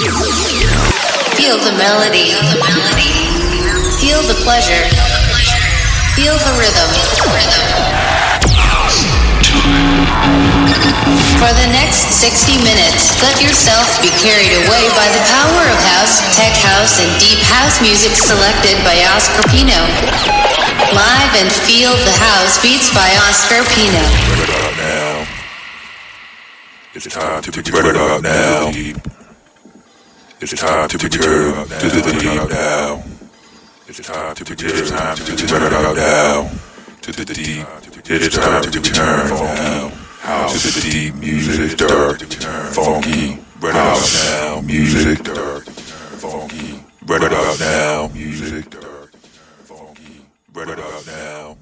Feel the melody. Feel the pleasure. Feel the rhythm. For the next 60 minutes, let yourself be carried away by the power of house, tech house, and deep house music selected by Oscar Pino. Live and feel the house beats by Oscar Pino. It's time to turn it up now. It's time to turn to the deep now. It's time to it's time to turn it up now. To the deep. It's time to turn now. House to the deep music, dark, funky. It now, music, dark, funky. Run it now, music, dark, funky. Run it now,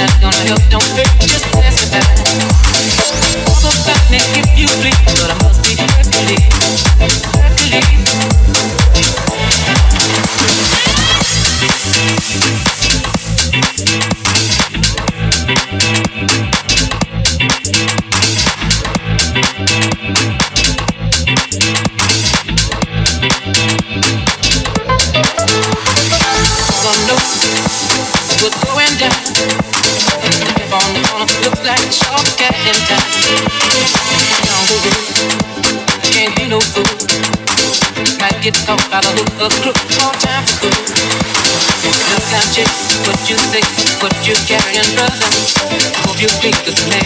Gonna help, Don't hurt, just pass it back. All about me. if you please, but I'm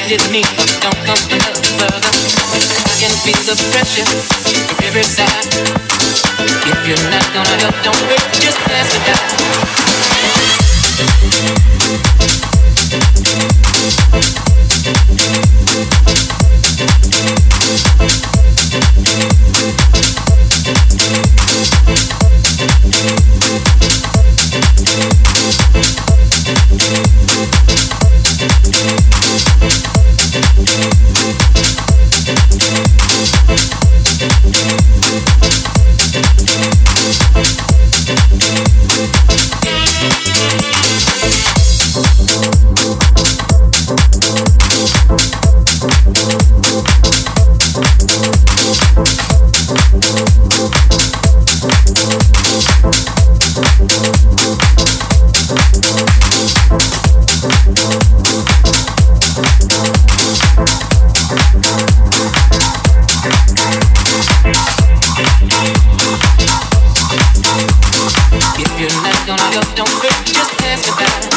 just me, don't go no further. I can feel the pressure from every side. If you're not gonna help, don't wait. just pass it out. Don't, don't, don't hurt, just pass it back.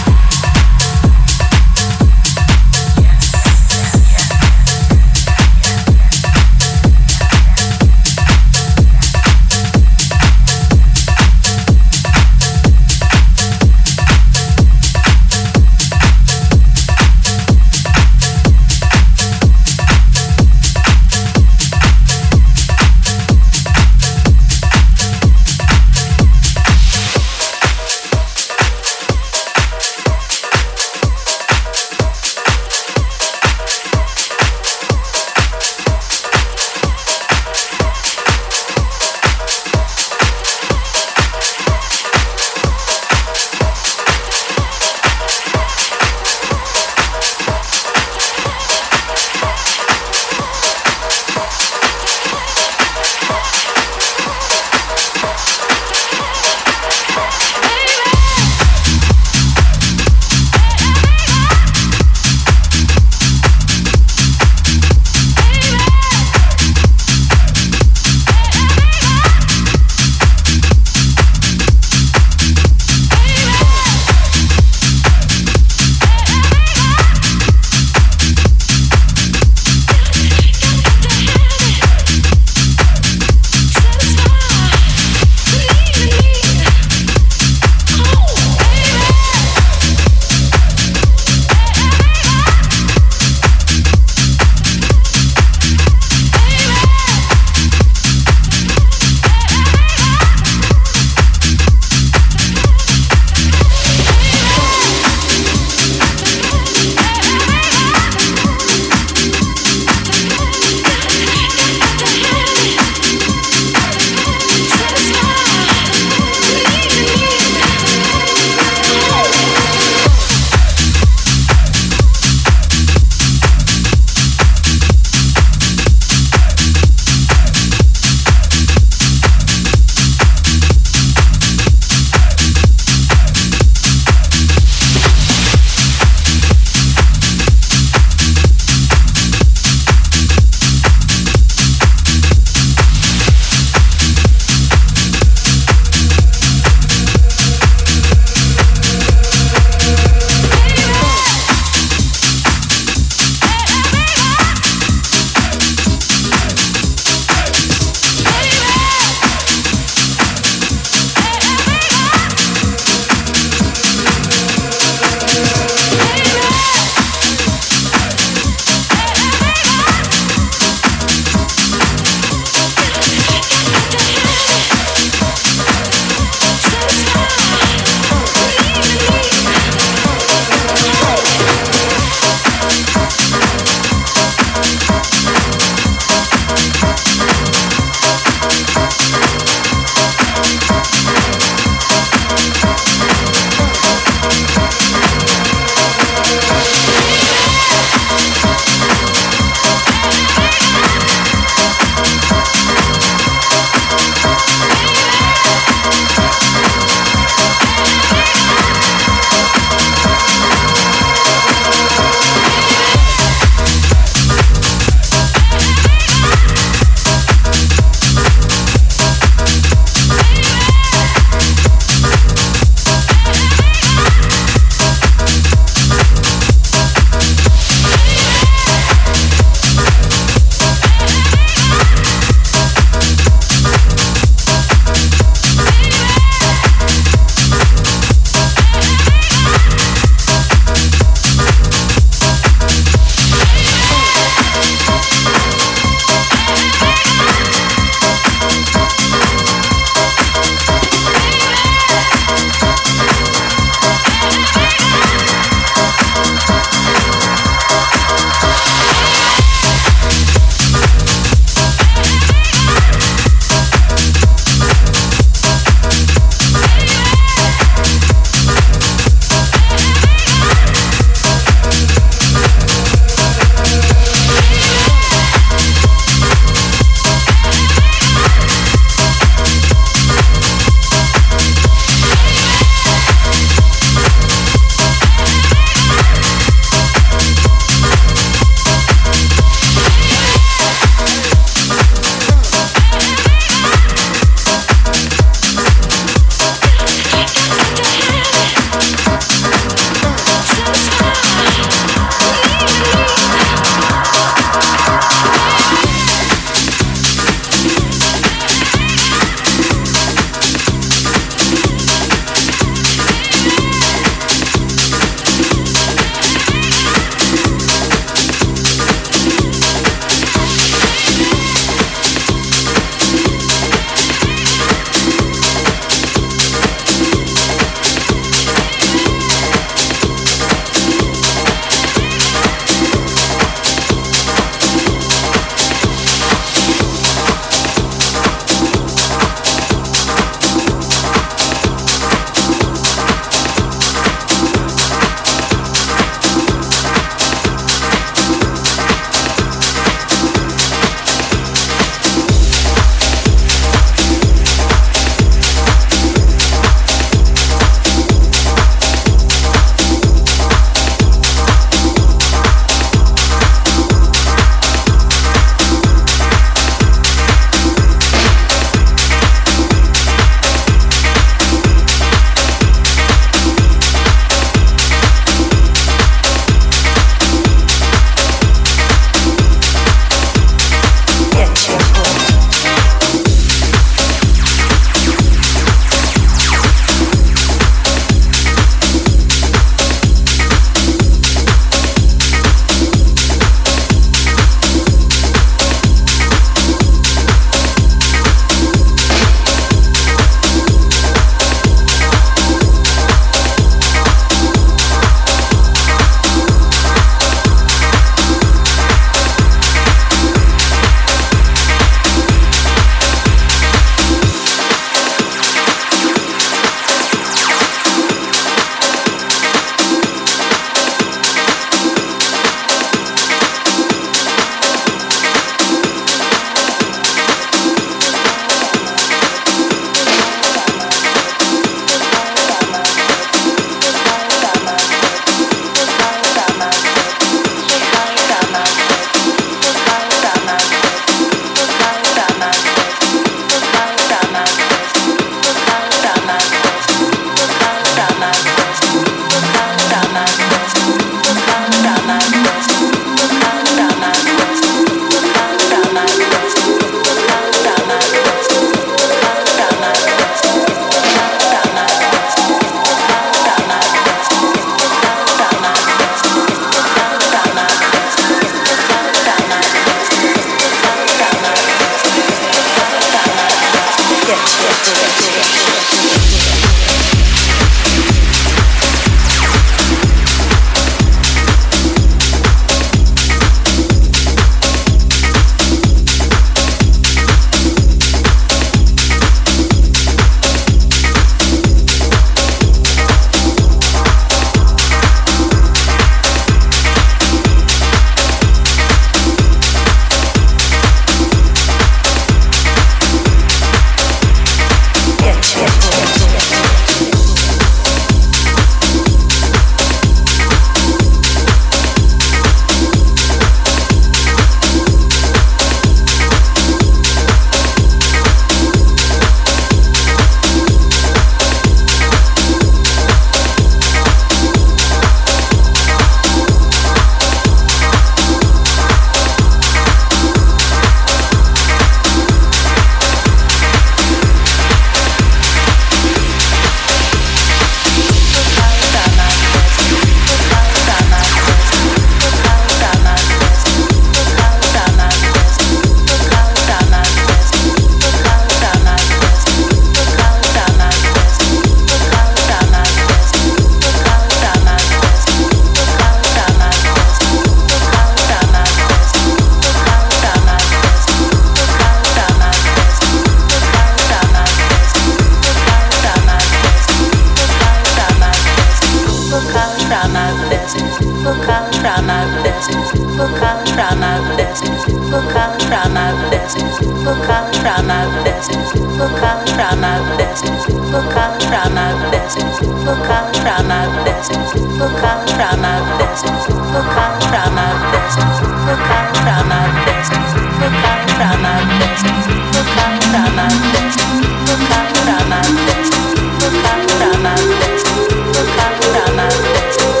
Best. Look, I'll try my best. Look, I'll try my best. Look, I'll try my best. Look, I'll try my best. Look, I'll try my best. Look, I'll try my best. Look, I'll try my best. Look, I'll try my best. Look, I'll try my best. Look, I'll try my best. Look, I'll try my best. Look, I'll try my best.